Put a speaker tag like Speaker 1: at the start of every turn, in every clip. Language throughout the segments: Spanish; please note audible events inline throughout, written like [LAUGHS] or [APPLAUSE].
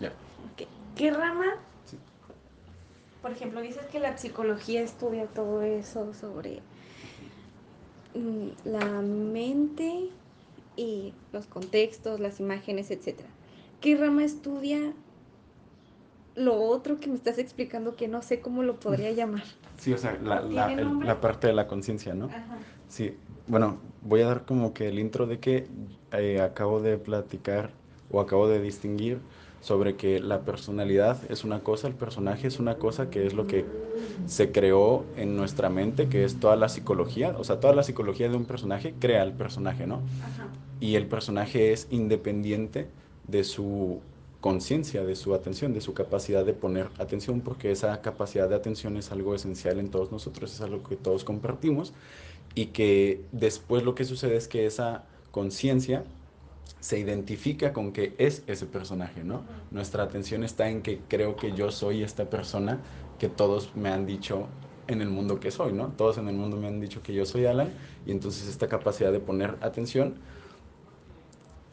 Speaker 1: Ya.
Speaker 2: ¿Qué rama? Por ejemplo, dices que la psicología estudia todo eso sobre mm, la mente y los contextos, las imágenes, etc. ¿Qué rama estudia lo otro que me estás explicando que no sé cómo lo podría [LAUGHS] llamar?
Speaker 1: Sí, o sea, la, la,
Speaker 2: ¿Tiene
Speaker 1: el-
Speaker 2: nombre?
Speaker 1: la parte de la conciencia, ¿no?
Speaker 2: Ajá.
Speaker 1: Sí, bueno, voy a dar como que el intro de que eh, acabo de platicar o acabo de distinguir sobre que la personalidad es una cosa, el personaje es una cosa, que es lo que se creó en nuestra mente, que es toda la psicología, o sea, toda la psicología de un personaje crea el personaje, ¿no?
Speaker 2: Ajá.
Speaker 1: Y el personaje es independiente de su conciencia, de su atención, de su capacidad de poner atención, porque esa capacidad de atención es algo esencial en todos nosotros, es algo que todos compartimos y que después lo que sucede es que esa conciencia se identifica con que es ese personaje, ¿no? Nuestra atención está en que creo que yo soy esta persona que todos me han dicho en el mundo que soy, ¿no? Todos en el mundo me han dicho que yo soy Alan y entonces esta capacidad de poner atención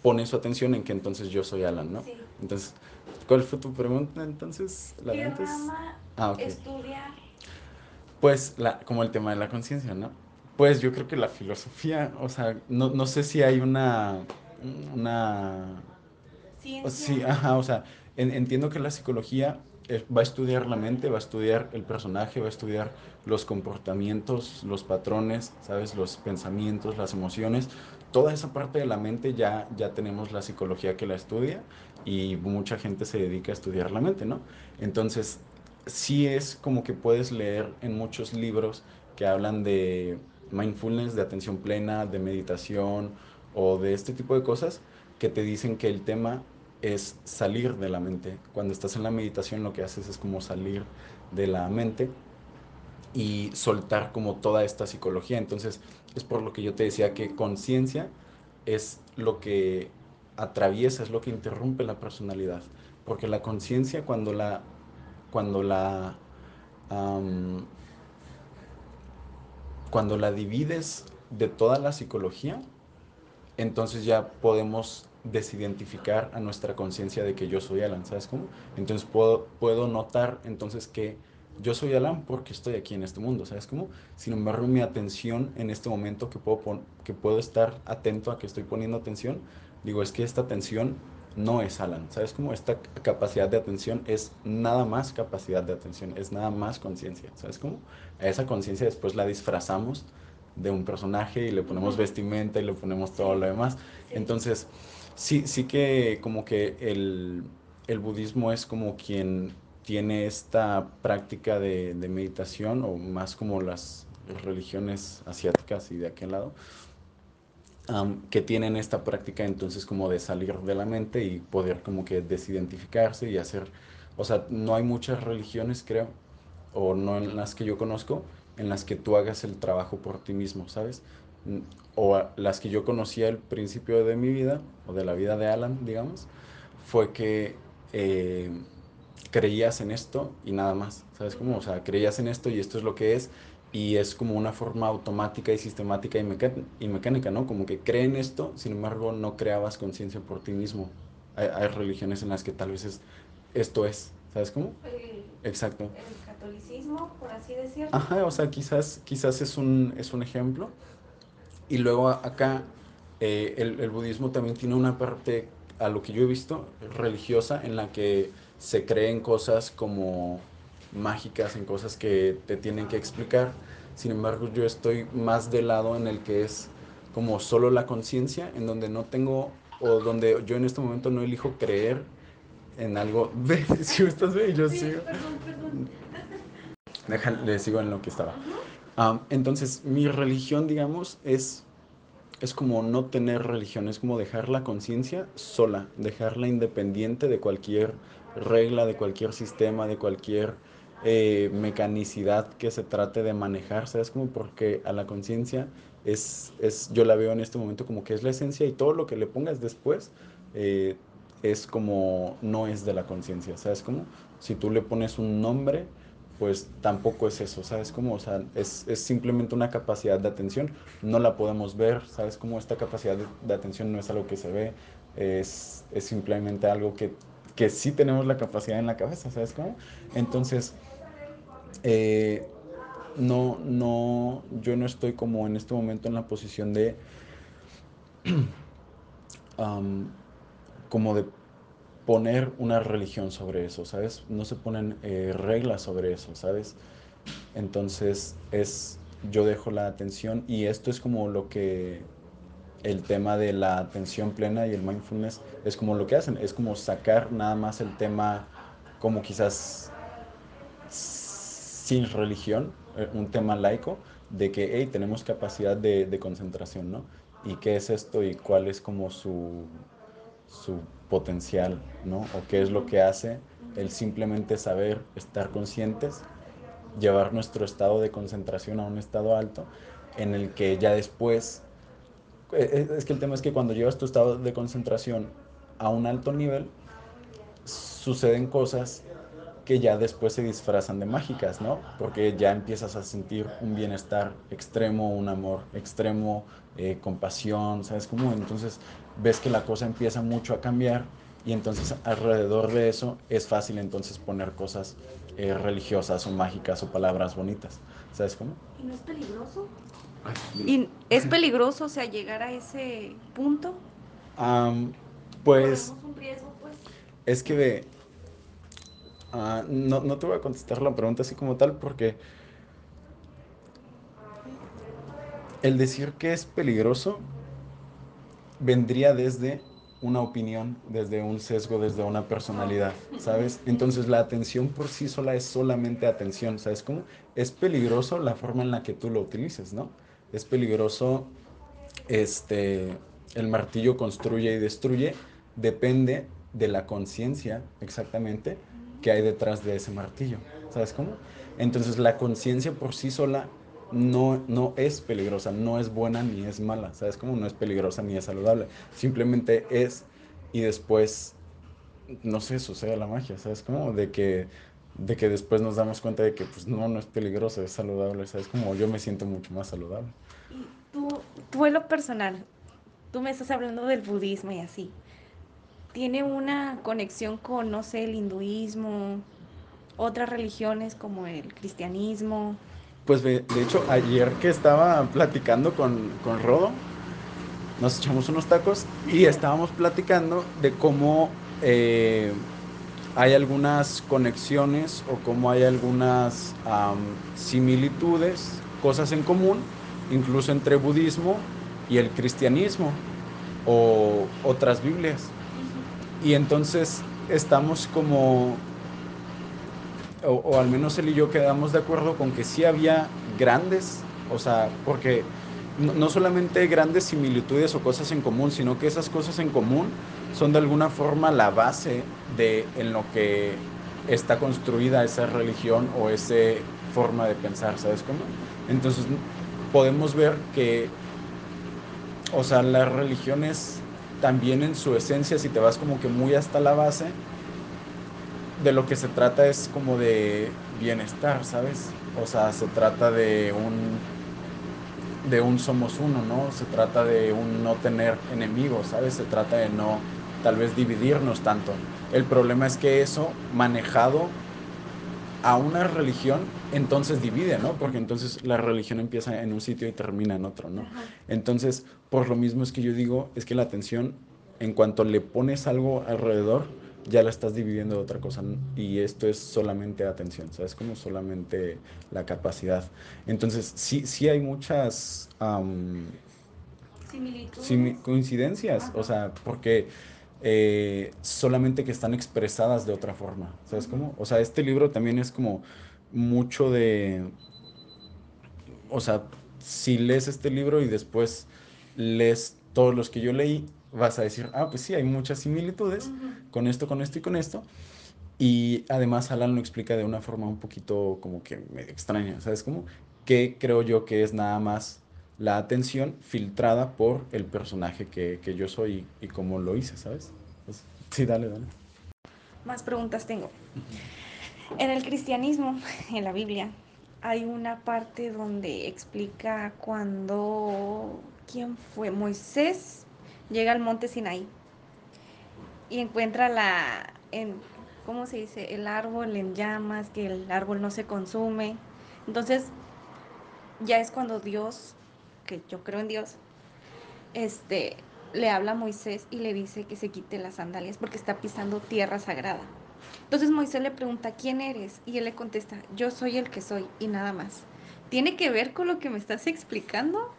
Speaker 1: pone su atención en que entonces yo soy Alan, ¿no?
Speaker 2: Sí.
Speaker 1: Entonces, ¿cuál fue tu pregunta entonces? La
Speaker 2: ¿Qué
Speaker 1: antes.
Speaker 2: rama
Speaker 1: Ah, ok.
Speaker 2: estudia?
Speaker 1: Pues la, como el tema de la conciencia, ¿no? Pues yo creo que la filosofía, o sea, no, no sé si hay una, una,
Speaker 2: Ciencia.
Speaker 1: sí, ajá, o sea, en- entiendo que la psicología eh, va a estudiar la mente, va a estudiar el personaje, va a estudiar los comportamientos, los patrones, ¿sabes? Los pensamientos, las emociones. Toda esa parte de la mente ya, ya tenemos la psicología que la estudia y mucha gente se dedica a estudiar la mente, ¿no? Entonces, sí es como que puedes leer en muchos libros que hablan de mindfulness, de atención plena, de meditación o de este tipo de cosas que te dicen que el tema es salir de la mente. Cuando estás en la meditación lo que haces es como salir de la mente y soltar como toda esta psicología. Entonces es por lo que yo te decía que conciencia es lo que atraviesa, es lo que interrumpe la personalidad. Porque la conciencia cuando la, cuando la, cuando la divides de toda la psicología, entonces ya podemos desidentificar a nuestra conciencia de que yo soy Alan, ¿sabes cómo? Entonces puedo, puedo notar entonces que yo soy Alan porque estoy aquí en este mundo, ¿sabes cómo? Sin embargo, mi atención en este momento que puedo, que puedo estar atento a que estoy poniendo atención, digo, es que esta atención no es Alan, ¿sabes cómo? Esta capacidad de atención es nada más capacidad de atención, es nada más conciencia, ¿sabes cómo? A esa conciencia después la disfrazamos de un personaje y le ponemos vestimenta y le ponemos todo lo demás. Entonces, sí, sí que como que el, el budismo es como quien tiene esta práctica de, de meditación, o más como las religiones asiáticas y de aquel lado, que tienen esta práctica entonces como de salir de la mente y poder como que desidentificarse y hacer, o sea, no hay muchas religiones creo, o no en las que yo conozco, en las que tú hagas el trabajo por ti mismo, ¿sabes? O las que yo conocí al principio de mi vida, o de la vida de Alan, digamos, fue que eh, creías en esto y nada más, ¿sabes cómo? O sea, creías en esto y esto es lo que es, y es como una forma automática y sistemática y, mecánica, ¿no? Como que creen esto, sin embargo, no creabas conciencia por ti mismo. Hay, hay religiones en las que tal vez es, esto es, ¿sabes cómo? Exacto.
Speaker 2: Catolicismo, por así decirlo.
Speaker 1: Ajá, o sea, quizás, quizás es un, es un ejemplo. Y luego acá eh, el, el budismo también tiene una parte, a lo que yo he visto, religiosa, en la que se creen cosas como mágicas, en cosas que te tienen que explicar. Sin embargo, yo estoy más del lado en el que es como solo la conciencia, en donde no tengo, o donde yo en este momento no elijo creer en algo. [LAUGHS] Ve, si estás bien, yo
Speaker 2: Sí,
Speaker 1: sigo.
Speaker 2: perdón, perdón.
Speaker 1: Déjale, sigo en lo que estaba. Entonces, mi religión, digamos, es, es como no tener religión, es como dejar la conciencia sola, dejarla independiente de cualquier regla, de cualquier sistema, de cualquier eh, mecanicidad que se trate de manejar, ¿sabes? Como porque a la conciencia es, es, yo la veo en este momento como que es la esencia y todo lo que le pongas después eh, es como no es de la conciencia, ¿sabes? Como si tú le pones un nombre pues tampoco es eso, ¿sabes cómo? O sea, es, es simplemente una capacidad de atención, no la podemos ver, ¿sabes cómo? Esta capacidad de, atención no es algo que se ve, es, es simplemente algo que que sí tenemos la capacidad en la cabeza, ¿sabes cómo? Entonces, eh, no, no, yo no estoy como en este momento en la posición de, [CLEARS THROAT] como de poner una religión sobre eso, ¿sabes? No se ponen eh, reglas sobre eso, ¿sabes? Entonces es, yo dejo la atención y esto es como lo que el tema de la atención plena y el mindfulness es como lo que hacen, es como sacar nada más el tema como quizás sin religión, eh, un tema laico, de que hey, tenemos capacidad de, de, concentración, ¿no? ¿Y qué es esto y cuál es como su, su potencial, ¿no? O qué es lo que hace el simplemente saber estar conscientes, llevar nuestro estado de concentración a un estado alto, en el que ya después, eh, eh, es que el tema es que cuando llevas tu estado de concentración a un alto nivel, suceden cosas que ya después se disfrazan de mágicas, ¿no? Porque ya empiezas a sentir un bienestar extremo, un amor extremo, eh, compasión, ¿sabes cómo? Entonces ves que la cosa empieza mucho a cambiar y entonces alrededor de eso es fácil entonces poner cosas eh, religiosas o mágicas o palabras bonitas, ¿sabes cómo?
Speaker 2: ¿Y no es peligroso? ¿Y es peligroso, o sea, llegar a ese punto?
Speaker 1: Um, pues... Un riesgo, pues? Es que ve, uh, no, no te voy a contestar la pregunta así como tal porque el decir que es peligroso vendría desde una opinión, desde un sesgo, desde una personalidad, ¿sabes? Entonces la atención por sí sola es solamente atención, ¿sabes cómo? Es peligroso la forma en la que tú lo utilices, ¿no? Es peligroso, este, el martillo construye y destruye, depende de la conciencia exactamente que hay detrás de ese martillo, ¿sabes cómo? Entonces la conciencia por sí sola no, no es peligrosa, no es buena ni es mala, ¿sabes? Como no es peligrosa ni es saludable, simplemente es y después, no sé, sucede la magia, ¿sabes? Como de que, de que después nos damos cuenta de que pues no, no es peligroso, es saludable, ¿sabes? Como yo me siento mucho más saludable.
Speaker 2: Y tú, tú en lo personal, tú me estás hablando del budismo y así. ¿Tiene una conexión con, no sé, el hinduismo, otras religiones como el cristianismo?
Speaker 1: Pues de, hecho, ayer que estaba platicando con, con Rodo, nos echamos unos tacos y estábamos platicando de cómo eh, hay algunas conexiones o cómo hay algunas similitudes, cosas en común, incluso entre budismo y el cristianismo o otras Biblias. Y entonces estamos como o, al menos él y yo quedamos de acuerdo con que sí había grandes, o sea, porque no, solamente grandes similitudes o cosas en común, sino que esas cosas en común son de alguna forma la base de en lo que está construida esa religión o esa forma de pensar, ¿sabes cómo? Entonces podemos ver que, o sea, las religiones también en su esencia, si te vas como que muy hasta la base, de lo que se trata es como de bienestar, ¿sabes? O sea, se trata de un de un somos uno, ¿no? Se trata de un no tener enemigos, ¿sabes? Se trata de no tal vez dividirnos tanto. El problema es que eso manejado a una religión, entonces divide, ¿no? Porque entonces la religión empieza en un sitio y termina en otro, ¿no? Entonces, por lo mismo es que yo digo, es que la atención, en cuanto le pones algo alrededor, ya la estás dividiendo de otra cosa y esto es solamente atención, ¿sabes? Como solamente la capacidad. Entonces, sí, sí hay muchas coincidencias, o sea, porque eh, solamente que están expresadas de otra forma, ¿sabes? cómo? O sea, este libro también es como mucho de, o sea, si lees este libro y después lees todos los que yo leí, vas a decir, ah, pues sí, hay muchas similitudes con esto, con esto y con esto. Y además Alan lo explica de una forma un poquito como que medio extraña, ¿sabes cómo? Que creo yo que es nada más la atención filtrada por el personaje que, que yo soy y, cómo lo hice, ¿sabes? Pues, sí, dale, dale.
Speaker 2: Más preguntas tengo. En el cristianismo, en la Biblia, hay una parte donde explica cuando, ¿quién fue? Moisés llega al monte Sinaí y encuentra la, en, ¿cómo se dice? El árbol en llamas, que el árbol no se consume. Entonces, ya es cuando Dios, que yo creo en Dios, este, le habla a Moisés y le dice que se quite las sandalias porque está pisando tierra sagrada. Entonces Moisés le pregunta, ¿quién eres? Y él le contesta, yo soy el que soy y nada más. ¿Tiene que ver con lo que me estás explicando?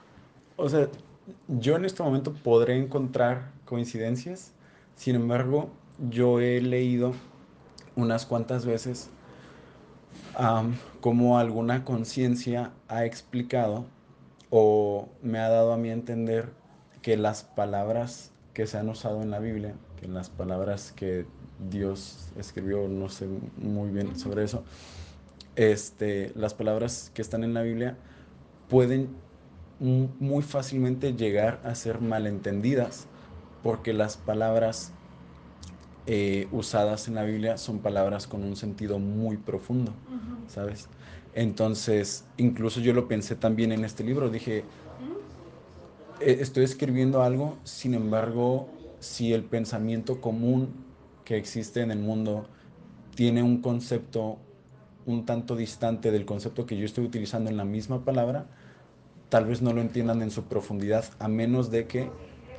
Speaker 1: O sea, yo en este momento podré encontrar coincidencias, sin embargo, yo he leído unas cuantas veces um, cómo alguna conciencia ha explicado o me ha dado a mí entender que las palabras que se han usado en la Biblia, que las palabras que Dios escribió, no sé muy bien sobre eso, este, las palabras que están en la Biblia pueden muy fácilmente llegar a ser malentendidas porque las palabras eh, usadas en la Biblia son palabras con un sentido muy profundo, ¿sabes? Entonces, incluso yo lo pensé también en este libro, dije, e, estoy escribiendo algo, sin embargo, si el pensamiento común que existe en el mundo tiene un concepto un tanto distante del concepto que yo estoy utilizando en la misma palabra, tal vez no lo entiendan en su profundidad, a menos de que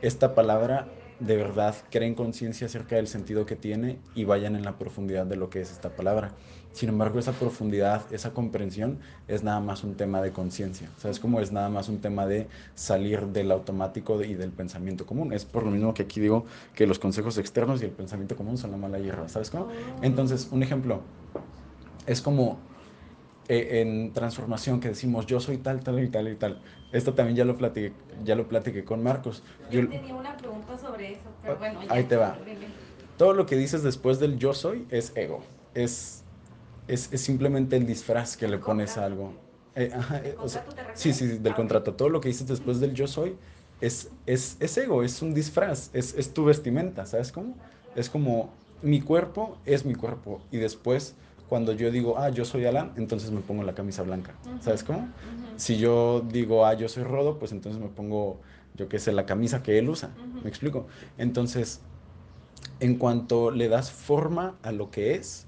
Speaker 1: esta palabra de verdad creen conciencia acerca del sentido que tiene y vayan en la profundidad de lo que es esta palabra. Sin embargo, esa profundidad, esa comprensión es nada más un tema de conciencia. ¿Sabes cómo? Es nada más un tema de salir del automático y del pensamiento común. Es por lo mismo que aquí digo que los consejos externos y el pensamiento común son la mala hierba. ¿Sabes cómo? Entonces, un ejemplo. Es como eh, en transformación que decimos yo soy tal, tal y tal y tal. Esto también ya lo platiqué, ya lo platiqué con Marcos.
Speaker 2: Yo, tenía una pregunta sobre eso, pero bueno.
Speaker 1: ahí te va. Todo lo que dices después del yo soy es ego. Es es, es simplemente el disfraz que le pones a algo. Eh, eh, sí, sí, del ah, contrato. Todo lo que dices después del yo soy es, es, es ego, es un disfraz, es, es, tu vestimenta, ¿sabes cómo? Es como mi cuerpo es mi cuerpo y después cuando yo digo, ah, yo soy Alan, entonces me pongo la camisa blanca, ¿sabes cómo? Si yo digo, ah, yo soy Rodo, pues entonces me pongo, yo qué sé, la camisa que él usa, ¿me explico? Entonces, en cuanto le das forma a lo que es,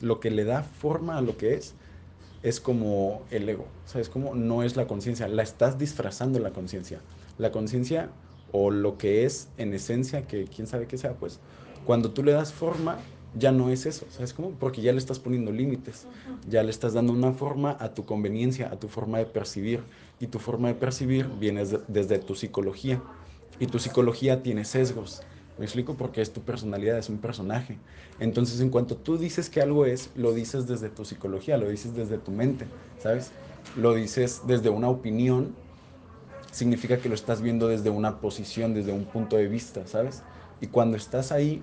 Speaker 1: lo que le da forma a lo que es, es como el ego. ¿Sabes cómo? No es la conciencia, la estás disfrazando la conciencia. La conciencia o lo que es en esencia, que quién sabe qué sea, pues cuando tú le das forma, ya no es eso, ¿sabes cómo? Porque ya le estás poniendo límites, ya le estás dando una forma a tu conveniencia, a tu forma de percibir. Y tu forma de percibir viene desde tu psicología. Y tu psicología tiene sesgos. Me explico porque es tu personalidad, es un personaje. Entonces, en cuanto tú dices que algo es, lo dices desde tu psicología, lo dices desde tu mente, ¿sabes? Lo dices desde una opinión, significa que lo estás viendo desde una posición, desde un punto de vista, ¿sabes? Y cuando estás ahí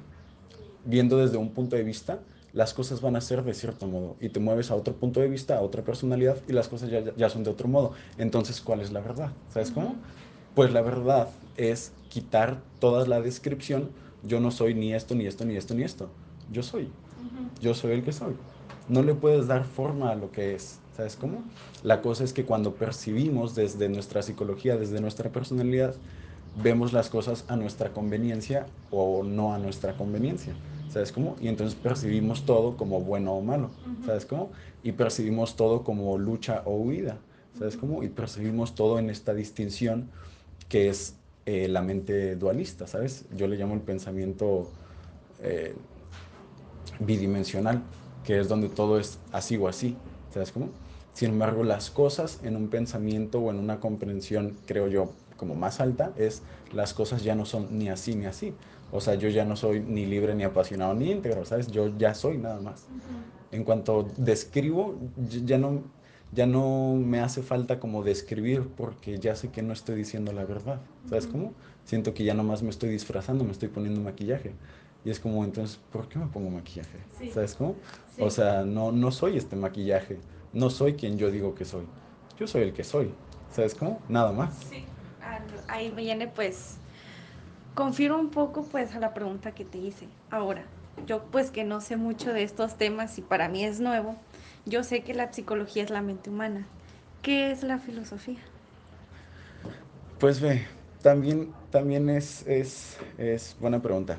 Speaker 1: viendo desde un punto de vista, las cosas van a ser de cierto modo y te mueves a otro punto de vista, a otra personalidad y las cosas ya, ya son de otro modo. Entonces, ¿cuál es la verdad? ¿Sabes cómo? Pues la verdad es quitar toda la descripción, yo no soy ni esto, ni esto, ni esto, ni esto. Yo soy. Yo soy el que soy. No le puedes dar forma a lo que es. ¿Sabes cómo? La cosa es que cuando percibimos desde nuestra psicología, desde nuestra personalidad, vemos las cosas a nuestra conveniencia o no a nuestra conveniencia. ¿Sabes cómo? Y entonces percibimos todo como bueno o malo. ¿Sabes cómo? Y percibimos todo como lucha o huida. ¿Sabes cómo? Y percibimos todo en esta distinción que es eh, la mente dualista, ¿sabes? Yo le llamo el pensamiento eh, bidimensional, que es donde todo es así o así, ¿sabes cómo? Sin embargo, las cosas en un pensamiento o en una comprensión, creo yo, como más alta, es las cosas ya no son ni así ni así. O sea, yo ya no soy ni libre, ni apasionado, ni íntegro, ¿sabes? Yo ya soy nada más. En cuanto describo, ya no, ya no me hace falta como describir porque ya sé que no estoy diciendo la verdad. ¿Sabes cómo? Siento que ya nomás me estoy disfrazando, me estoy poniendo maquillaje. Y es como, entonces, ¿por qué me pongo maquillaje? ¿Sabes cómo? O sea, no, no soy este maquillaje. No soy quien yo digo que soy. Yo soy el que soy. ¿Sabes cómo? Nada más.
Speaker 2: Sí. Ahí viene pues, confirmo un poco pues a la pregunta que te hice. Ahora, yo pues que no sé mucho de estos temas y para mí es nuevo, yo sé que la psicología es la mente humana. ¿Qué es la filosofía?
Speaker 1: Pues también, también es, es, buena pregunta.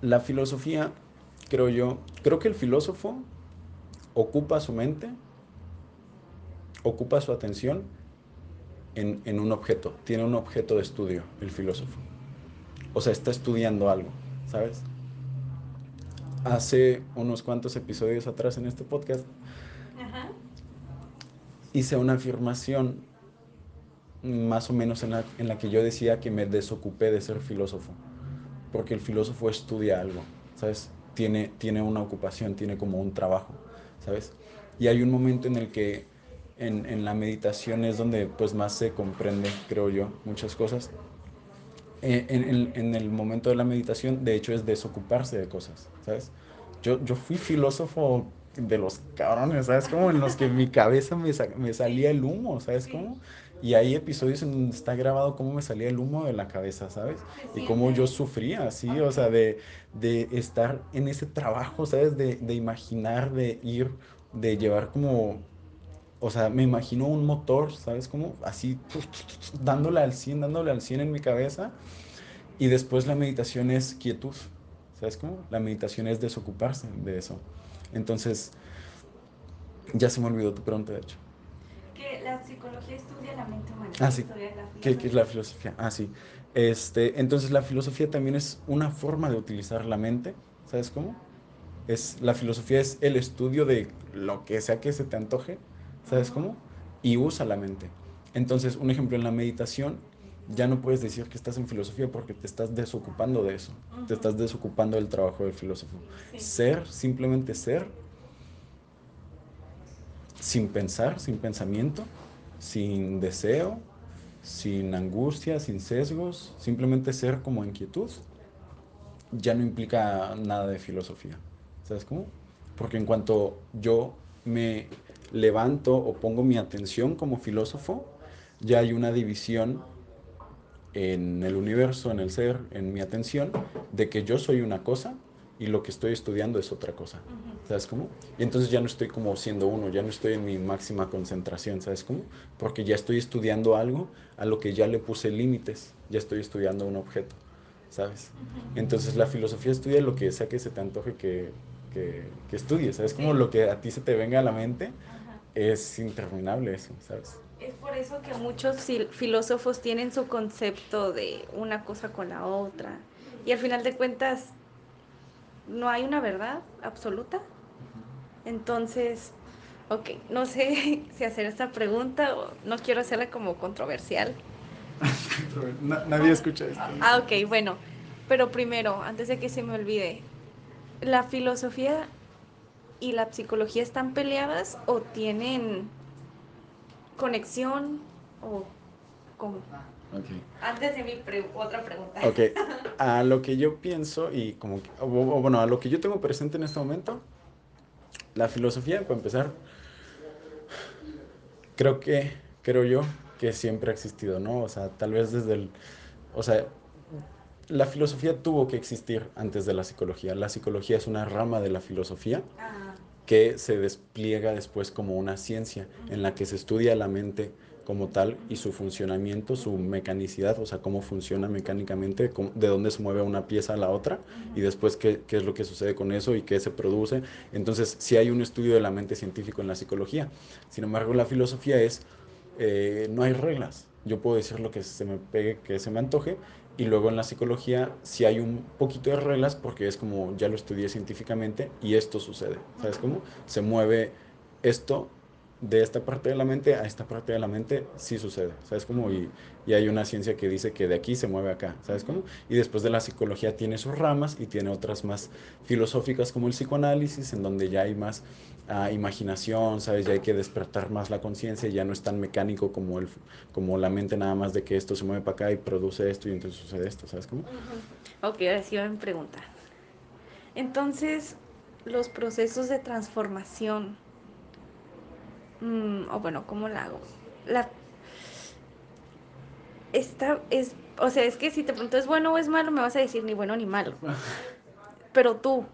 Speaker 1: La filosofía creo yo, creo que el filósofo ocupa su mente, ocupa su atención en, en, un objeto, tiene un objeto de estudio, el filósofo. O sea, está estudiando algo, ¿sabes? Hace unos cuantos episodios atrás en este podcast Ajá. hice una afirmación más o menos en la, en la que yo decía que me desocupé de ser filósofo, porque el filósofo estudia algo, ¿sabes? Tiene, tiene una ocupación, tiene como un trabajo, ¿sabes? Y hay un momento en el que en, en, la meditación es donde pues más se comprende, creo yo, muchas cosas. Eh, en, en, en, el momento de la meditación, de hecho, es desocuparse de cosas, ¿sabes? Yo, yo fui filósofo de los cabrones, ¿sabes? Como en los que mi cabeza me, me salía el humo, ¿sabes? Cómo? Y hay episodios en donde está grabado cómo me salía el humo de la cabeza, ¿sabes? Y cómo yo sufría, así, o sea, de, de, estar en ese trabajo, ¿sabes? De, de, imaginar, de ir, de llevar como, o sea, me imagino un motor, ¿sabes? Como así, dándole al 100, dándole al 100 en mi cabeza. Y después la meditación es quietud, ¿sabes cómo? La meditación es desocuparse de eso. Entonces, ya se me olvidó tu pregunta, de hecho
Speaker 2: la psicología estudia la mente humana. Ah, sí.
Speaker 1: ¿Qué, ¿Qué, es la filosofía? Ah, sí. Este, entonces la filosofía también es una forma de utilizar la mente, ¿sabes cómo? Es, la filosofía es el estudio de lo que sea que se te antoje, ¿sabes cómo? Y usa la mente. Entonces, un ejemplo en la meditación, ya no puedes decir que estás en filosofía porque te estás desocupando de eso, te estás desocupando del trabajo del filósofo. Ser, simplemente ser, sin pensar, sin pensamiento, sin deseo, sin angustia, sin sesgos, simplemente ser como inquietud, ya no implica nada de filosofía. ¿Sabes cómo? Porque en cuanto yo me levanto o pongo mi atención como filósofo, ya hay una división en el universo, en el ser, en mi atención, de que yo soy una cosa y lo que estoy estudiando es otra cosa. ¿Sabes cómo? Y entonces ya no estoy como siendo uno, ya no estoy en mi máxima concentración, ¿sabes cómo? Porque ya estoy estudiando algo a lo que ya le puse límites, ya estoy estudiando un objeto, ¿sabes? Entonces la filosofía estudia lo que sea que se te antoje que, que, que estudies, ¿sabes? Como lo que a ti se te venga a la mente es interminable eso, ¿sabes?
Speaker 2: Es por eso que muchos filósofos tienen su concepto de una cosa con la otra. Y al final de cuentas, no hay una verdad absoluta. Entonces, ok, no sé [LAUGHS] si hacer esta pregunta o no quiero hacerla como controversial. [LAUGHS]
Speaker 1: Nadie escucha esto.
Speaker 2: Ah, ok, bueno. Pero primero, antes de que se me olvide, ¿la filosofía y la psicología están peleadas o tienen conexión o cómo? Okay. Antes de mi otra pregunta.
Speaker 1: Ok, [LAUGHS] a lo que yo pienso y como, o, bueno, a lo que yo tengo presente en este momento, la filosofía, para empezar, creo que, creo yo, que siempre ha existido, ¿no? O sea, tal vez desde el, o sea, la filosofía tuvo que existir antes de la psicología. La psicología es una rama de la filosofía ah. que se despliega después como una ciencia en la que se estudia la mente como tal y su funcionamiento, su mecanicidad, o sea, cómo funciona mecánicamente, de dónde se mueve una pieza a la otra y después qué, qué, es lo que sucede con eso y qué se produce. Entonces, sí hay un estudio de la mente científico en la psicología. Sin embargo, la filosofía es, eh, no hay reglas. Yo puedo decir lo que se me pegue, que se me antoje, y luego en la psicología sí hay un poquito de reglas porque es como ya lo estudié científicamente y esto sucede. ¿Sabes cómo? Se mueve esto de esta parte de la mente a esta parte de la mente sí sucede, ¿sabes cómo? Y, y, hay una ciencia que dice que de aquí se mueve acá, ¿sabes cómo? Y después de la psicología tiene sus ramas y tiene otras más filosóficas como el psicoanálisis, en donde ya hay más uh, imaginación, ¿sabes? Ya hay que despertar más la conciencia, ya no es tan mecánico como, el, como la mente nada más de que esto se mueve para acá y produce esto y entonces sucede esto, ¿sabes cómo?
Speaker 2: Ok, ahora sí me preguntar. Entonces, los procesos de transformación Mm, o bueno, ¿cómo la hago? La... Esta es, o sea, es que si te pregunto es bueno o es malo, me vas a decir ni bueno ni malo. [LAUGHS] Pero tú,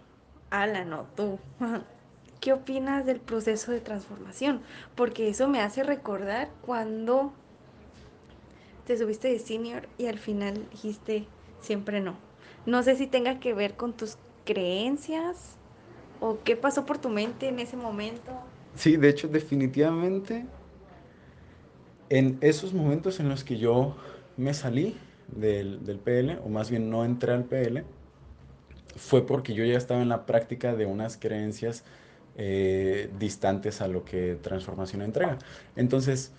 Speaker 2: Alan, no, tú, [LAUGHS] ¿qué opinas del proceso de transformación? Porque eso me hace recordar cuando te subiste de senior y al final dijiste siempre no. No sé si tenga que ver con tus creencias ¿O qué pasó por tu mente en ese momento?
Speaker 1: Sí, de hecho, definitivamente, en esos momentos en los que yo me salí del, del PL, o más bien no entré al PL, fue porque yo ya estaba en la práctica de unas creencias eh, distantes a lo que transformación entrega. Entonces,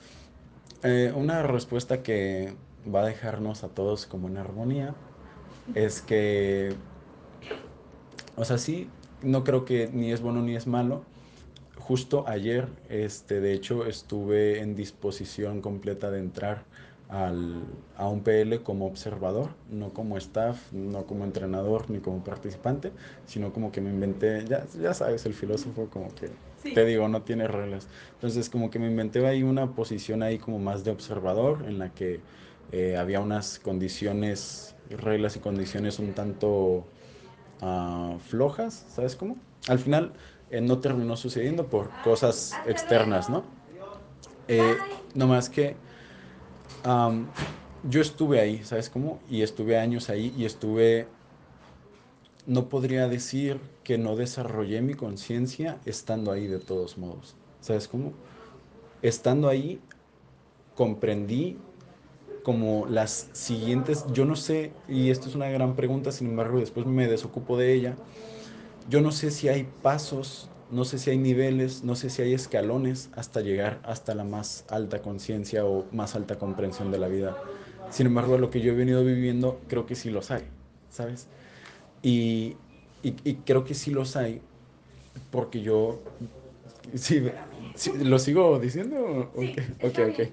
Speaker 1: eh, una respuesta que va a dejarnos a todos como en armonía es que, o sea, sí, no creo que ni es bueno ni es malo. Justo ayer, este, de hecho, estuve en disposición completa de entrar al, a un PL como observador, no como staff, no como entrenador ni como participante, sino como que me inventé, ya, ya sabes, el filósofo como que sí. te digo, no tiene reglas. Entonces como que me inventé ahí una posición ahí como más de observador en la que eh, había unas condiciones, reglas y condiciones un tanto uh, flojas, ¿sabes cómo? Al final eh, no terminó sucediendo por cosas externas, ¿no? Eh, no más que um, yo estuve ahí, ¿sabes cómo? Y estuve años ahí y estuve, no podría decir que no desarrollé mi conciencia estando ahí de todos modos, ¿sabes cómo? Estando ahí comprendí como las siguientes, yo no sé, y esto es una gran pregunta, sin embargo después me desocupo de ella, yo no sé si hay pasos no sé si hay niveles, no sé si hay escalones hasta llegar hasta la más alta conciencia o más alta comprensión de la vida. Sin embargo, lo que yo he venido viviendo, creo que sí los hay, ¿sabes? Y, y, y creo que sí los hay porque yo... Sí, sí, ¿Lo sigo diciendo? Sí, ok, ok, ok.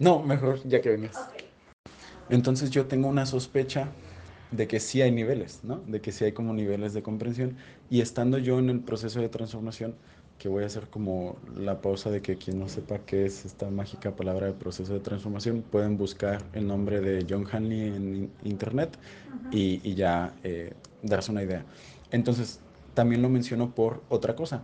Speaker 1: No, mejor ya que vengas. Okay. Entonces yo tengo una sospecha de que sí hay niveles, ¿no? De que sí hay como niveles de comprensión. Y estando yo en el proceso de transformación, que voy a hacer como la pausa de que quien no sepa qué es esta mágica palabra de proceso de transformación, pueden buscar el nombre de John Hanley en internet y, y, ya eh, darse una idea. Entonces, también lo menciono por otra cosa.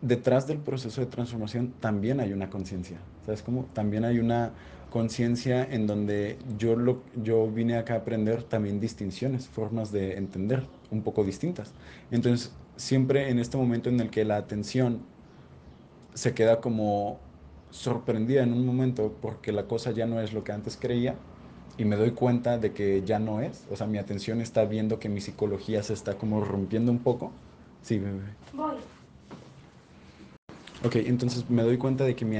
Speaker 1: Detrás del proceso de transformación también hay una conciencia, ¿sabes cómo? También hay una conciencia en donde yo, lo, yo vine acá a aprender también distinciones, formas de entender un poco distintas. Entonces, siempre en este momento en el que la atención se queda como sorprendida en un momento porque la cosa ya no es lo que antes creía y me doy cuenta de que ya no es, o sea, mi atención está viendo que mi psicología se está como rompiendo un poco. Sí, bebé.
Speaker 2: Voy.
Speaker 1: Ok, entonces me doy cuenta de que mi,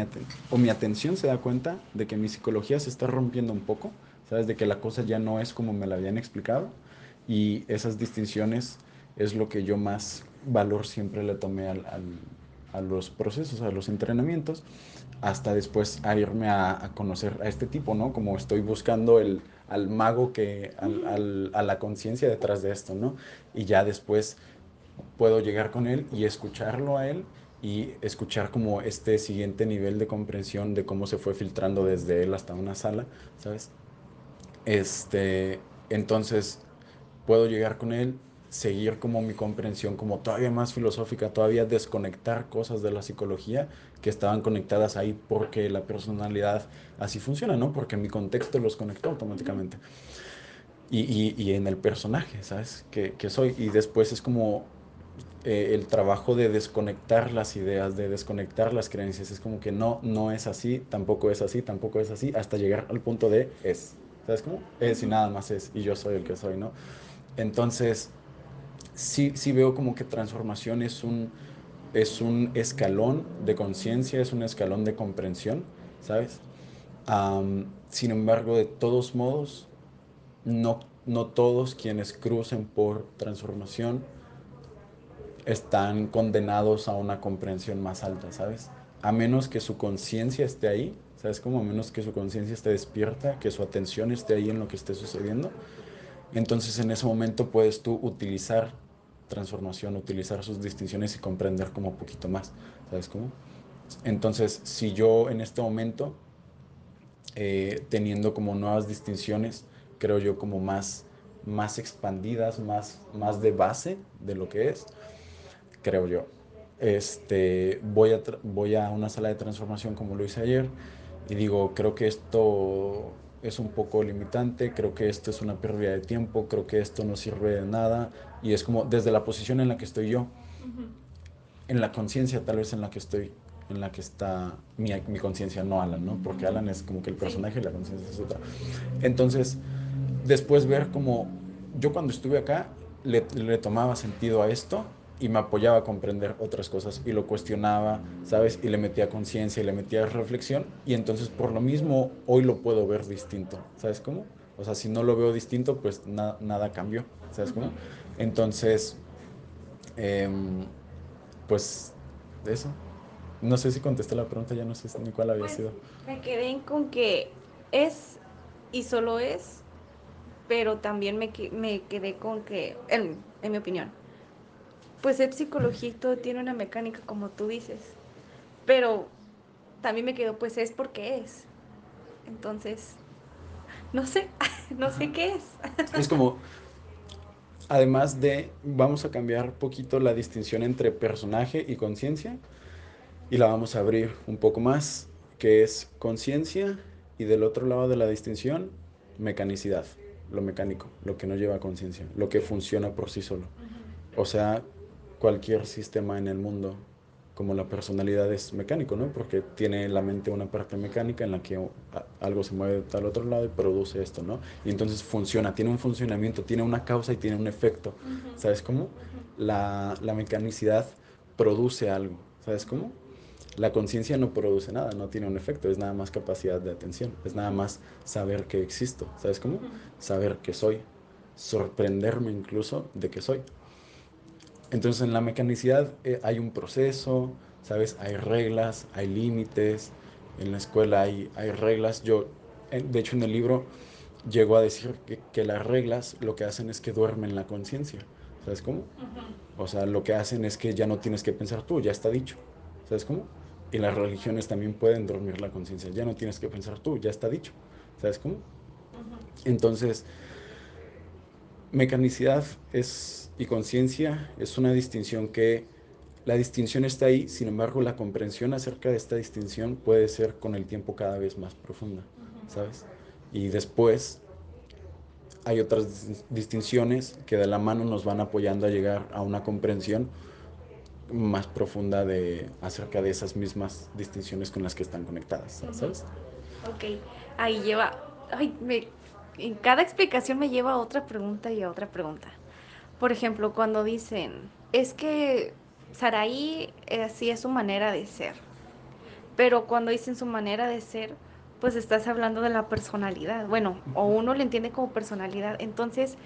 Speaker 1: o mi atención se da cuenta de que mi psicología se está rompiendo un poco, ¿sabes? De que la cosa ya no es como me la habían explicado y esas distinciones es lo que yo más valor siempre le tomé al, al, a los procesos, a los entrenamientos, hasta después a irme a, a, conocer a este tipo, ¿no? Como estoy buscando el, al mago que, al, al, a la conciencia detrás de esto, ¿no? Y ya después puedo llegar con él y escucharlo a él y escuchar como este siguiente nivel de comprensión de cómo se fue filtrando desde él hasta una sala, ¿sabes? Este, entonces puedo llegar con él, seguir como mi comprensión como todavía más filosófica, todavía desconectar cosas de la psicología que estaban conectadas ahí porque la personalidad así funciona, ¿no? Porque mi contexto los conectó automáticamente. Y, y, y en el personaje, ¿sabes? Que, que soy. Y después es como eh, el trabajo de desconectar las ideas, de desconectar las creencias. Es como que no, no es así, tampoco es así, tampoco es así, hasta llegar al punto de es. ¿Sabes cómo? Es y nada más es, y yo soy el que soy, ¿no? Entonces, sí, sí veo como que transformación es un, es un escalón de conciencia, es un escalón de comprensión, ¿sabes? Um, sin embargo, de todos modos, no, no todos quienes crucen por transformación están condenados a una comprensión más alta, ¿sabes? A menos que su conciencia esté ahí, ¿sabes? Como a menos que su conciencia esté despierta, que su atención esté ahí en lo que esté sucediendo. Entonces en ese momento puedes tú utilizar transformación, utilizar sus distinciones y comprender como un poquito más, ¿sabes cómo? Entonces, si yo en este momento, eh, teniendo como nuevas distinciones, creo yo como más, más expandidas, más, más de base de lo que es, creo yo. Este, voy, a voy a una sala de transformación como lo hice ayer y digo, creo que esto es un poco limitante, creo que esto es una pérdida de tiempo, creo que esto no sirve de nada y es como desde la posición en la que estoy yo. En la conciencia tal vez en la que estoy, en la que está mi, mi conciencia, no Alan, ¿no? Porque Alan es como que el personaje y la conciencia es otra. Entonces, después ver como yo cuando estuve acá le, le tomaba sentido a esto y me apoyaba a comprender otras cosas y lo cuestionaba, ¿sabes? Y le metía conciencia y le metía reflexión y entonces por lo mismo hoy lo puedo ver distinto, ¿sabes cómo? O sea, si no lo veo distinto, pues nada cambió, ¿sabes cómo? Entonces, em, pues eso. No sé si contesté la pregunta, ya no sé ni cuál había
Speaker 2: pues,
Speaker 1: sido.
Speaker 2: Me quedé con que es y solo es, pero también me, me quedé con que, en, en mi opinión, pues es psicología y todo tiene una mecánica como tú dices, pero también me quedo pues es porque es. Entonces, no sé, [LAUGHS] no sé qué es.
Speaker 1: Es como, además de, vamos a cambiar poquito la distinción entre personaje y conciencia y la vamos a abrir un poco más, que es conciencia y del otro lado de la distinción, mecanicidad, lo mecánico, lo que no lleva conciencia, lo que funciona por sí solo. O sea, cualquier sistema en el mundo, como la personalidad es mecánico, ¿no? Porque tiene la mente una parte mecánica en la que algo se mueve al otro lado y produce esto, ¿no? Y entonces funciona, tiene un funcionamiento, tiene una causa y tiene un efecto. ¿Sabes cómo? La, la mecanicidad produce algo, ¿sabes cómo? La conciencia no produce nada, no tiene un efecto, es nada más capacidad de atención, es nada más saber que existo, ¿sabes cómo? Saber que soy, sorprenderme incluso de que soy. Entonces en la mecanicidad eh, hay un proceso, ¿sabes? Hay reglas, hay límites, en la escuela hay, hay reglas. Yo, de hecho en el libro llego a decir que, que, las reglas lo que hacen es que duermen la conciencia, ¿sabes cómo? O sea, lo que hacen es que ya no tienes que pensar tú, ya está dicho, ¿sabes cómo? Y las religiones también pueden dormir la conciencia, ya no tienes que pensar tú, ya está dicho, ¿sabes cómo? Entonces, mecanicidad es y conciencia es una distinción que la distinción está ahí, sin embargo la comprensión acerca de esta distinción puede ser con el tiempo cada vez más profunda, ¿sabes? Y después hay otras distinciones que de la mano nos van apoyando a llegar a una comprensión más profunda de acerca de esas mismas distinciones con las que están conectadas, ¿sabes?
Speaker 2: Ok, ahí lleva, ay, me, en cada explicación me lleva a otra pregunta y a otra pregunta. Por ejemplo, cuando dicen, es que Saraí eh, así es su manera de ser. Pero cuando dicen su manera de ser, pues estás hablando de la personalidad. Bueno, o uno le entiende como personalidad. Entonces,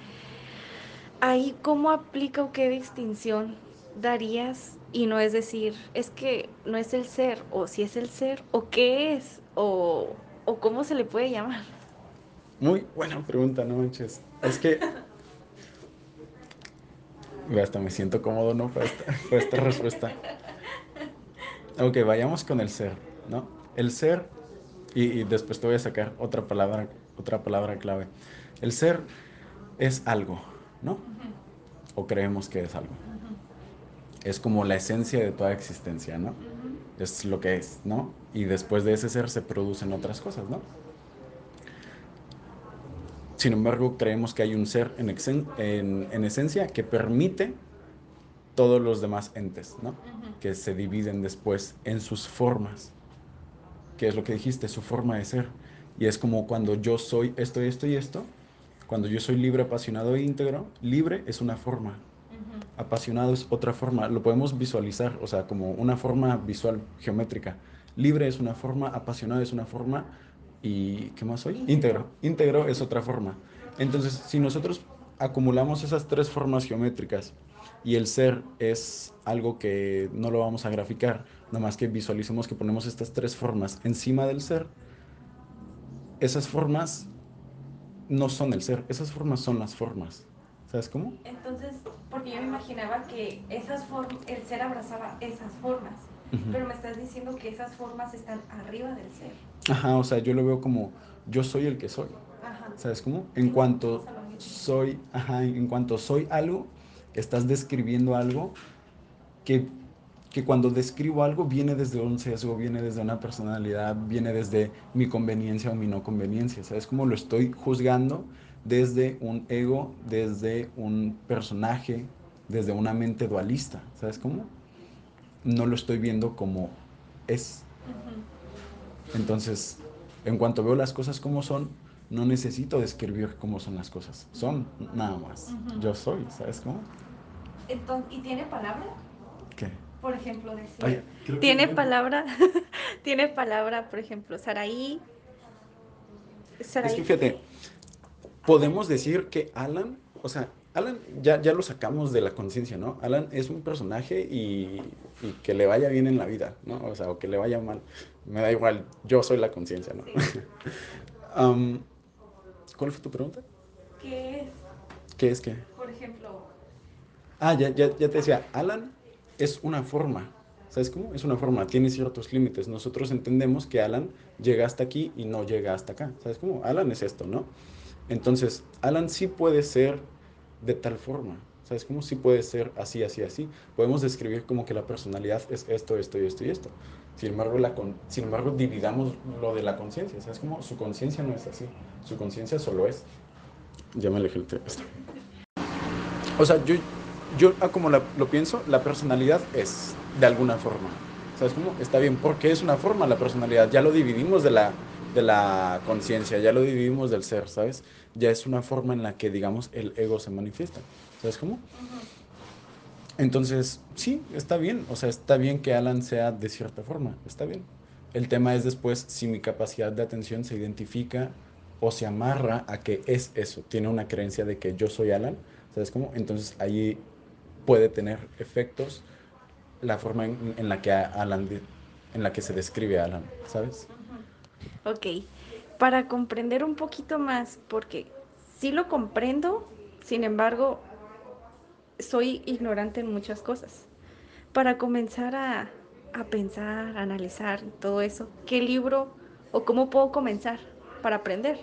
Speaker 2: ahí cómo aplica o qué distinción darías y no es decir, es que no es el ser, o si es el ser, o qué es, o, o cómo se le puede llamar.
Speaker 1: Muy buena pregunta, no manches. Es que hasta me siento cómodo, ¿no? Para esta, respuesta. Ok, vayamos con el ser, ¿no? El ser, y, después te voy a sacar otra palabra, otra palabra clave. El ser es algo, ¿no? O creemos que es algo. Es como la esencia de toda existencia, ¿no? Es lo que es, ¿no? Y después de ese ser se producen otras cosas, ¿no? Sin embargo, creemos que hay un ser en, en, esencia que permite todos los demás entes, ¿no? Que se dividen después en sus formas. Que es lo que dijiste, su forma de ser. Y es como cuando yo soy esto, esto y esto. Cuando yo soy libre, apasionado e íntegro, libre es una forma. Apasionado es otra forma. Lo podemos visualizar, o sea, como una forma visual, geométrica. Libre es una forma, apasionado es una forma, ¿Y qué más soy? Íntegro. Íntegro es otra forma. Entonces, si nosotros acumulamos esas tres formas geométricas y el ser es algo que no lo vamos a graficar, nada más que visualicemos que ponemos estas tres formas encima del ser, esas formas no son el ser, esas formas son las formas. ¿Sabes cómo?
Speaker 2: Entonces, porque yo me imaginaba que esas el ser abrazaba esas formas, pero me estás diciendo que esas formas están arriba del ser.
Speaker 1: Ajá, o sea, yo lo veo como yo soy el que soy. Ajá. ¿Sabes cómo? En cuanto soy, ajá, en cuanto soy algo, estás describiendo algo que, que cuando describo algo viene desde un sesgo, viene desde una personalidad, viene desde mi conveniencia o mi no conveniencia. ¿Sabes cómo lo estoy juzgando desde un ego, desde un personaje, desde una mente dualista, ¿sabes cómo? No lo estoy viendo como es. Entonces, en cuanto veo las cosas como son, no necesito describir cómo son las cosas. Son nada más. Yo soy, ¿sabes cómo?
Speaker 2: ¿Y tiene palabra?
Speaker 1: ¿Qué?
Speaker 2: Por ejemplo, decir. ¿Tiene palabra? [LAUGHS] ¿Tiene palabra, por ejemplo, Saraí?
Speaker 1: Saraí. Es que fíjate, podemos decir que Alan, o sea, Alan ya, ya lo sacamos de la conciencia, ¿no? Alan es un personaje y, que le vaya bien en la vida, ¿no? O sea, o que le vaya mal. Me da igual, yo soy la conciencia, ¿no? [LAUGHS] ¿Cuál fue tu pregunta?
Speaker 2: ¿Qué es?
Speaker 1: ¿Qué es qué?
Speaker 2: Por ejemplo.
Speaker 1: Ah, ya, ya, ya te decía, Alan es una forma, ¿sabes cómo? Es una forma, tiene ciertos límites. Nosotros entendemos que Alan llega hasta aquí y no llega hasta acá, ¿sabes cómo? Alan es esto, ¿no? Entonces, Alan sí puede ser de tal forma, ¿sabes cómo? Sí puede ser así, así, así. Podemos describir como que la personalidad es esto, esto y esto y esto. Sin embargo, la sin embargo dividamos lo de la conciencia, ¿sabes cómo? Su conciencia no es así, su conciencia solo es. Ya me alejé el esto. O sea, yo, yo ah, como lo pienso, la personalidad es de alguna forma. ¿Sabes cómo? Está bien, porque es una forma la personalidad. Ya lo dividimos de la, de la conciencia, ya lo dividimos del ser, ¿sabes? Ya es una forma en la que, digamos, el ego se manifiesta. ¿Sabes cómo? Entonces, sí, está bien. O sea, está bien que Alan sea de cierta forma. Está bien. El tema es después si mi capacidad de atención se identifica o se amarra a que es eso. Tiene una creencia de que yo soy Alan. ¿Sabes cómo? Entonces ahí puede tener efectos la forma en, la que Alan en la que se describe a Alan, ¿sabes?
Speaker 2: Ok, para comprender un poquito más, porque sí lo comprendo, sin embargo, soy ignorante en muchas cosas. Para comenzar a, a pensar, a analizar todo eso, ¿qué libro o cómo puedo comenzar para aprender?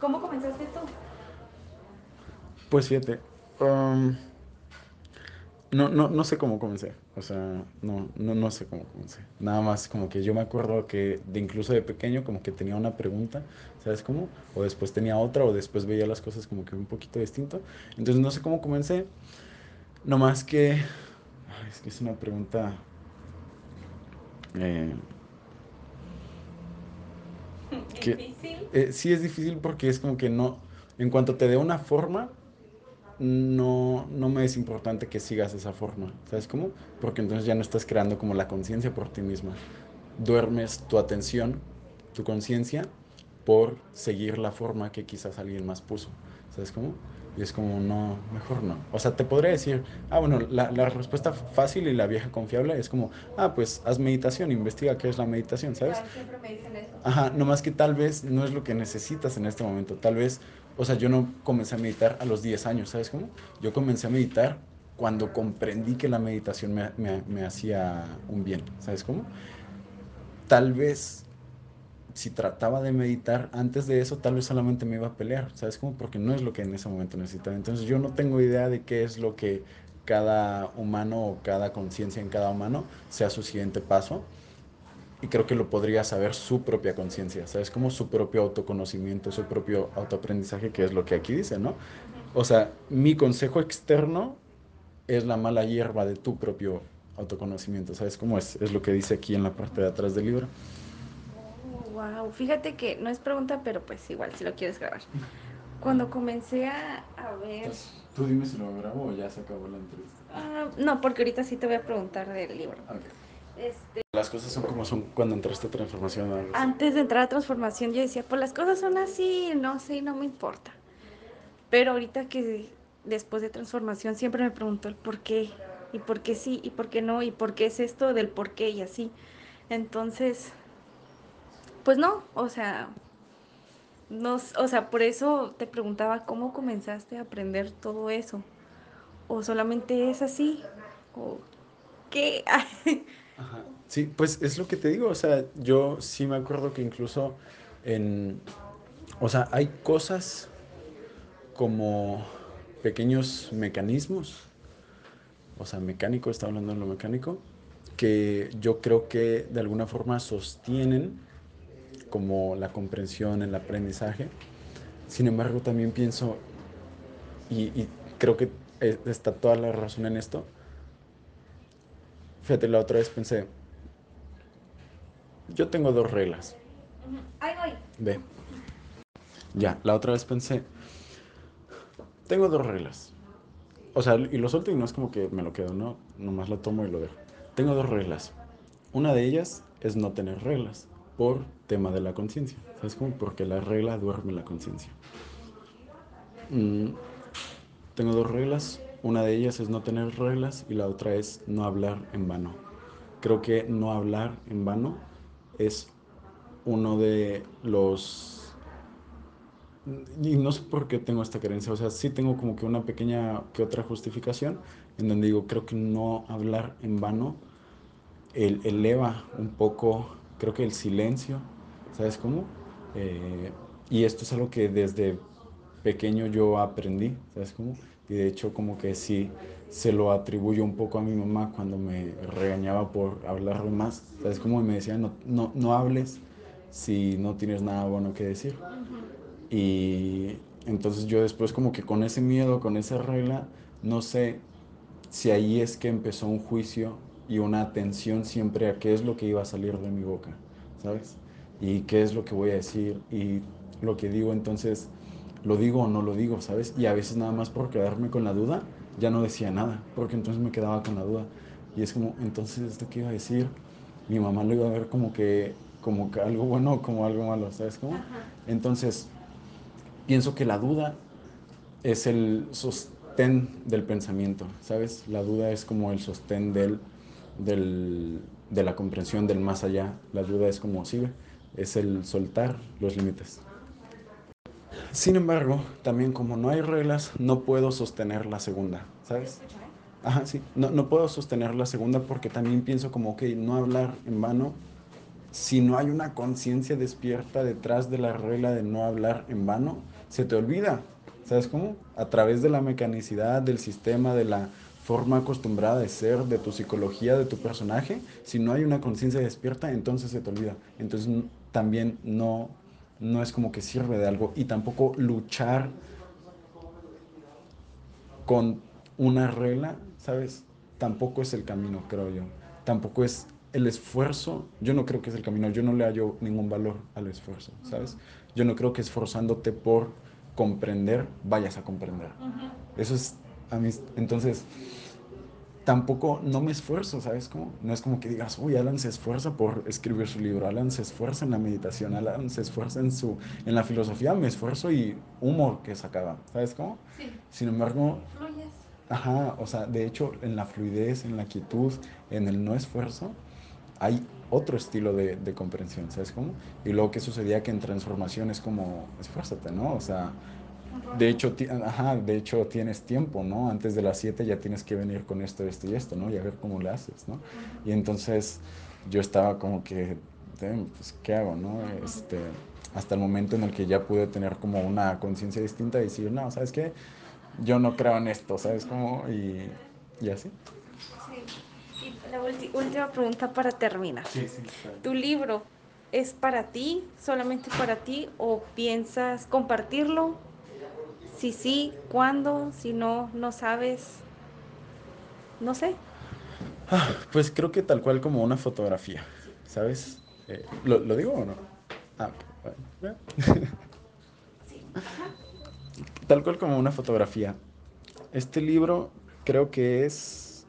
Speaker 2: ¿Cómo comenzaste tú?
Speaker 1: Pues fíjate, um, no, no, no sé cómo comencé. O sea, no, no, no sé cómo comencé. Nada más como que yo me acuerdo que de incluso de pequeño como que tenía una pregunta, ¿sabes cómo? O después tenía otra o después veía las cosas como que un poquito distinto. Entonces no sé cómo comencé. No más que... es que es una pregunta... Eh, [LAUGHS]
Speaker 2: ¿Difícil?
Speaker 1: Eh, sí es difícil porque es como que no... En cuanto te dé una forma, no, no me es importante que sigas esa forma, ¿sabes cómo? Porque entonces ya no estás creando como la conciencia por ti misma. Duermes tu atención, tu conciencia, por seguir la forma que quizás alguien más puso, ¿sabes cómo? Y es como, no, mejor no. O sea, te podría decir, ah, bueno, la, la, respuesta fácil y la vieja confiable es como, ah, pues haz meditación, investiga qué es la meditación, ¿sabes?
Speaker 2: siempre me dicen eso.
Speaker 1: Ajá, nomás que tal vez no es lo que necesitas en este momento. Tal vez o sea, yo no comencé a meditar a los 10 años, ¿sabes cómo? Yo comencé a meditar cuando comprendí que la meditación me, me, me hacía un bien, ¿sabes cómo? Tal vez si trataba de meditar antes de eso, tal vez solamente me iba a pelear, ¿sabes cómo? Porque no es lo que en ese momento necesitaba. Entonces yo no tengo idea de qué es lo que cada humano o cada conciencia en cada humano sea su siguiente paso y creo que lo podría saber su propia conciencia, ¿sabes? Como su propio autoconocimiento, su propio autoaprendizaje, que es lo que aquí dice, ¿no? O sea, mi consejo externo es la mala hierba de tu propio autoconocimiento, ¿sabes cómo es? Es lo que dice aquí en la parte de atrás del libro.
Speaker 2: wow, fíjate que no es pregunta, pero pues igual, si lo quieres grabar. Cuando comencé a, ver...
Speaker 1: Tú dime si lo grabo o ya se acabó la entrevista.
Speaker 2: Ah, no, porque ahorita sí te voy a preguntar del libro.
Speaker 1: Este, las cosas son como son cuando entraste a transformación.
Speaker 2: Antes de entrar a transformación yo decía, pues las cosas son así, no sé, no me importa. Pero ahorita que después de transformación siempre me pregunto el por qué, y por qué sí, y por qué no, y por qué es esto del por qué y así. Entonces, pues no, o sea, no, o sea, por eso te preguntaba cómo comenzaste a aprender todo eso. O solamente es así, o qué. [LAUGHS]
Speaker 1: Ajá. Sí, pues es lo que te digo, o sea, yo sí me acuerdo que incluso en, o sea, hay cosas como pequeños mecanismos, o sea, mecánico, está hablando de lo mecánico, que yo creo que de alguna forma sostienen como la comprensión, el aprendizaje. Sin embargo, también pienso, y, y creo que eh, está toda la razón en esto. Fíjate, la otra vez pensé, yo tengo dos reglas.
Speaker 2: Ahí voy.
Speaker 1: Ve. Ya, la otra vez pensé, tengo dos reglas. O sea, y lo suelto y no es como que me lo quedo, ¿no? Nomás lo tomo y lo dejo. Tengo dos reglas. Una de ellas es no tener reglas por tema de la conciencia. ¿Sabes cómo? Porque la regla duerme la conciencia. Mm, tengo dos reglas. Una de ellas es no tener reglas y la otra es no hablar en vano. Creo que no hablar en vano es uno de los... Y no sé por qué tengo esta creencia, o sea, sí tengo como que una pequeña que otra justificación en donde digo, creo que no hablar en vano el, eleva un poco, creo que el silencio, ¿sabes cómo? Eh, y esto es algo que desde pequeño yo aprendí, ¿sabes cómo? Y de hecho como que sí se lo atribuyo un poco a mi mamá cuando me regañaba por hablar más, ¿sabes cómo? Y me decía, no, no, no hables si no tienes nada bueno que decir. Y entonces yo después como que con ese miedo, con esa regla, no sé si ahí es que empezó un juicio y una atención siempre a qué es lo que iba a salir de mi boca, ¿sabes? Y qué es lo que voy a decir y lo que digo, entonces, ¿lo digo o no lo digo, ¿sabes? Y a veces nada más por quedarme con la duda, ya no decía nada, porque entonces me quedaba con la duda. Y es como, entonces, ¿esto qué iba a decir? Mi mamá lo iba a ver como que, como que algo bueno o como algo malo, ¿sabes cómo? Entonces, pienso que la duda es el sostén del pensamiento, ¿sabes? La duda es como el sostén del del, de la comprensión del más allá. La duda es como sigue, es el soltar los límites. Sin embargo, también como no hay reglas, no puedo sostener la segunda, ¿sabes? Ajá, sí, no, no puedo sostener la segunda porque también pienso como, que no hablar en vano si no hay una conciencia despierta detrás de la regla de no hablar en vano, se te olvida. ¿Sabes cómo? A través de la mecanicidad, del sistema, de la forma acostumbrada de ser, de tu psicología, de tu personaje, si no hay una conciencia despierta, entonces se te olvida. Entonces también no, no es como que sirve de algo. Y tampoco luchar con una regla, ¿sabes? Tampoco es el camino, creo yo. Tampoco es el esfuerzo. Yo no creo que es el camino. Yo no le hallo ningún valor al esfuerzo, ¿sabes? Yo no creo que esforzándote por comprender, vayas a comprender. Eso es a mí. Entonces, tampoco no me esfuerzo, ¿sabes cómo? No es como que digas, uy, Alan se esfuerza por escribir su libro, Alan se esfuerza en la meditación, Alan se esfuerza en, su, en la filosofía, me esfuerzo y humor que sacaba, ¿sabes cómo? Sí. Sin embargo... Fluyes. Ajá, o sea, de hecho, en la fluidez, en la quietud, en el no esfuerzo, hay otro estilo de, de comprensión, ¿sabes cómo? Y luego que sucedía que en transformación es como, esfuérzate, ¿no? O sea, de hecho, ajá, de hecho tienes tiempo, ¿no? Antes de las 7 ya tienes que venir con esto, esto y esto, ¿no? Y a ver cómo le haces, ¿no? Y entonces yo estaba como que, pues, ¿qué hago, no? Este, hasta el momento en el que ya pude tener como una conciencia distinta y decir, no, ¿sabes qué? Yo no creo en esto, ¿sabes cómo? Y, y así.
Speaker 2: Sí. Y la última pregunta para terminar.
Speaker 1: Sí, sí.
Speaker 2: ¿Tu libro es para ti, solamente para ti, o piensas compartirlo si sí, ¿cuándo? Si no, no sabes. No sé.
Speaker 1: Ah, pues creo que tal cual como una fotografía, ¿sabes? Eh, ¿lo, digo o no? Ah, bueno. tal cual como una fotografía. Este libro creo que es...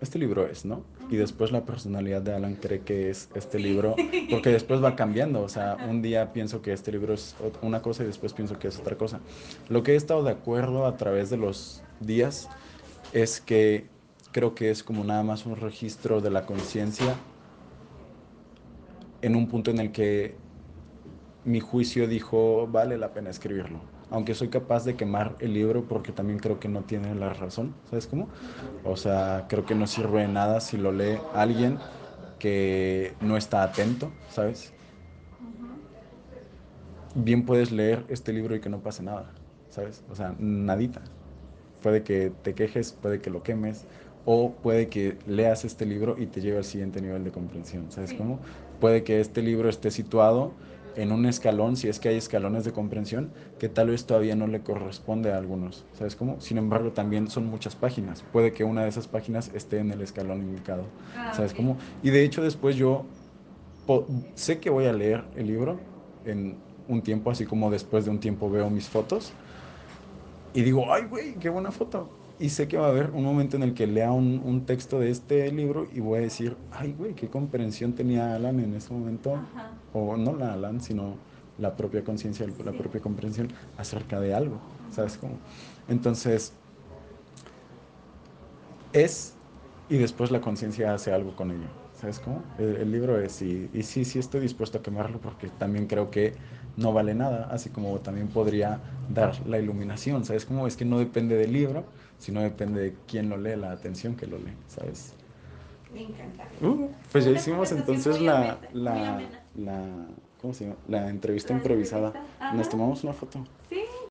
Speaker 1: Este libro es, ¿no? Y después la personalidad de Alan cree que es este libro, porque [LAUGHS] después va cambiando, o sea, un día pienso que este libro es una cosa y después pienso que es otra cosa. Lo que he estado de acuerdo a través de los días es que creo que es como nada más un registro de la conciencia en un punto en el que mi juicio dijo, vale la pena escribirlo aunque soy capaz de quemar el libro porque también creo que no tiene la razón, ¿sabes cómo? O sea, creo que no sirve de nada si lo lee alguien que no está atento, ¿sabes? Bien puedes leer este libro y que no pase nada, ¿sabes? O sea, nadita. Puede que te quejes, puede que lo quemes, o puede que leas este libro y te lleve al siguiente nivel de comprensión, ¿sabes cómo? Puede que este libro esté situado en un escalón, si es que hay escalones de comprensión, que tal vez todavía no le corresponde a algunos, ¿sabes cómo? Sin embargo, también son muchas páginas. Puede que una de esas páginas esté en el escalón indicado,
Speaker 2: Ah,
Speaker 1: ¿sabes cómo? Y de hecho después yo sé que voy a leer el libro en un tiempo, así como después de un tiempo veo mis fotos y digo, ay, güey, qué buena foto. Y sé que va a haber un momento en el que lea un, un texto de este libro y voy a decir, ay, güey, qué comprensión tenía Alan en ese momento.
Speaker 2: Ajá.
Speaker 1: O no la Alan, sino la propia conciencia, la
Speaker 2: Sí.
Speaker 1: propia comprensión acerca de algo. ¿Sabes cómo? Entonces, es y después la conciencia hace algo con ello. ¿Sabes cómo? El, el libro es y, y sí, sí estoy dispuesto a quemarlo porque también creo que no vale nada, así como también podría dar la iluminación. ¿Sabes cómo? Es que no depende del libro, sino depende de quién lo lee, la atención que lo lee, ¿sabes?
Speaker 2: Me encanta.
Speaker 1: Uh, pues ya hicimos entonces la, la, la, ¿cómo se llama? La entrevista improvisada.
Speaker 2: entrevista,
Speaker 1: Nos tomamos una foto.
Speaker 2: Sí,